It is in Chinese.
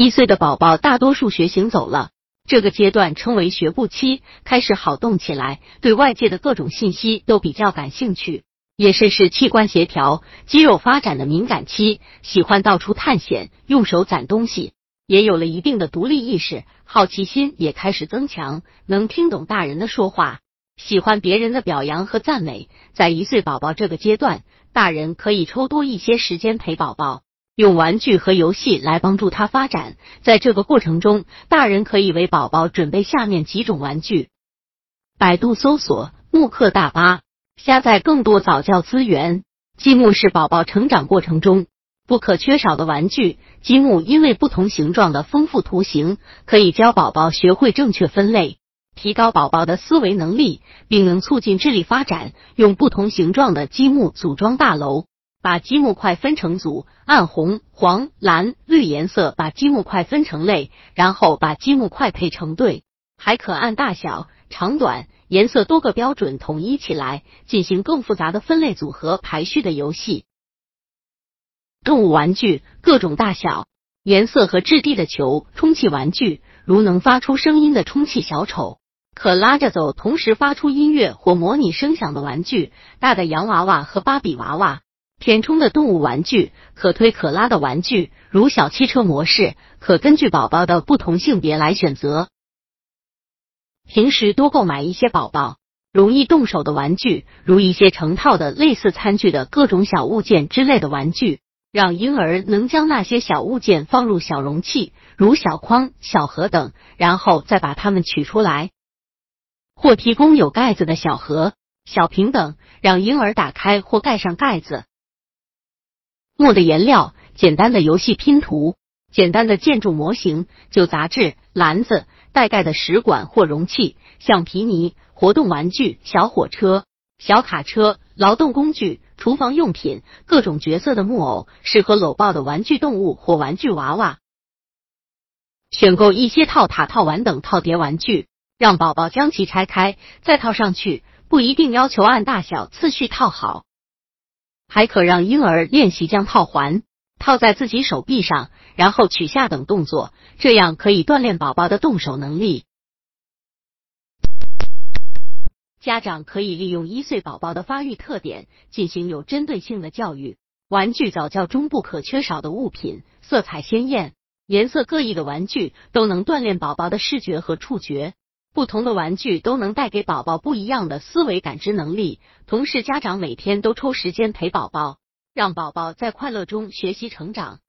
一岁的宝宝大多数学行走了，这个阶段称为学步期，开始好动起来，对外界的各种信息都比较感兴趣，也是是器官协调、肌肉发展的敏感期，喜欢到处探险，用手攒东西，也有了一定的独立意识，好奇心也开始增强，能听懂大人的说话，喜欢别人的表扬和赞美。在一岁宝宝这个阶段，大人可以抽多一些时间陪宝宝。用玩具和游戏来帮助他发展，在这个过程中，大人可以为宝宝准备下面几种玩具。百度搜索“慕课大巴”，下载更多早教资源。积木是宝宝成长过程中不可缺少的玩具。积木因为不同形状的丰富图形，可以教宝宝学会正确分类，提高宝宝的思维能力，并能促进智力发展。用不同形状的积木组装大楼。把积木块分成组，按红、黄、蓝、绿颜色把积木块分成类，然后把积木块配成对，还可按大小、长短、颜色多个标准统一起来，进行更复杂的分类组合排序的游戏。动物玩具，各种大小、颜色和质地的球，充气玩具，如能发出声音的充气小丑，可拉着走，同时发出音乐或模拟声响的玩具，大的洋娃娃和芭比娃娃。填充的动物玩具，可推可拉的玩具，如小汽车模式，可根据宝宝的不同性别来选择。平时多购买一些宝宝容易动手的玩具，如一些成套的类似餐具的各种小物件之类的玩具，让婴儿能将那些小物件放入小容器，如小筐、小盒等，然后再把它们取出来，或提供有盖子的小盒、小瓶等，让婴儿打开或盖上盖子。墨的颜料，简单的游戏拼图，简单的建筑模型，旧杂志、篮子、带盖的食管或容器，橡皮泥、活动玩具、小火车、小卡车、劳动工具、厨房用品，各种角色的木偶，适合搂抱的玩具动物或玩具娃娃。选购一些套塔套玩等套叠玩具，让宝宝将其拆开再套上去，不一定要求按大小次序套好。还可让婴儿练习将套环套在自己手臂上，然后取下等动作，这样可以锻炼宝宝的动手能力。家长可以利用一岁宝宝的发育特点进行有针对性的教育。玩具早教中不可缺少的物品，色彩鲜艳、颜色各异的玩具都能锻炼宝宝的视觉和触觉。不同的玩具都能带给宝宝不一样的思维感知能力。同时，家长每天都抽时间陪宝宝，让宝宝在快乐中学习成长。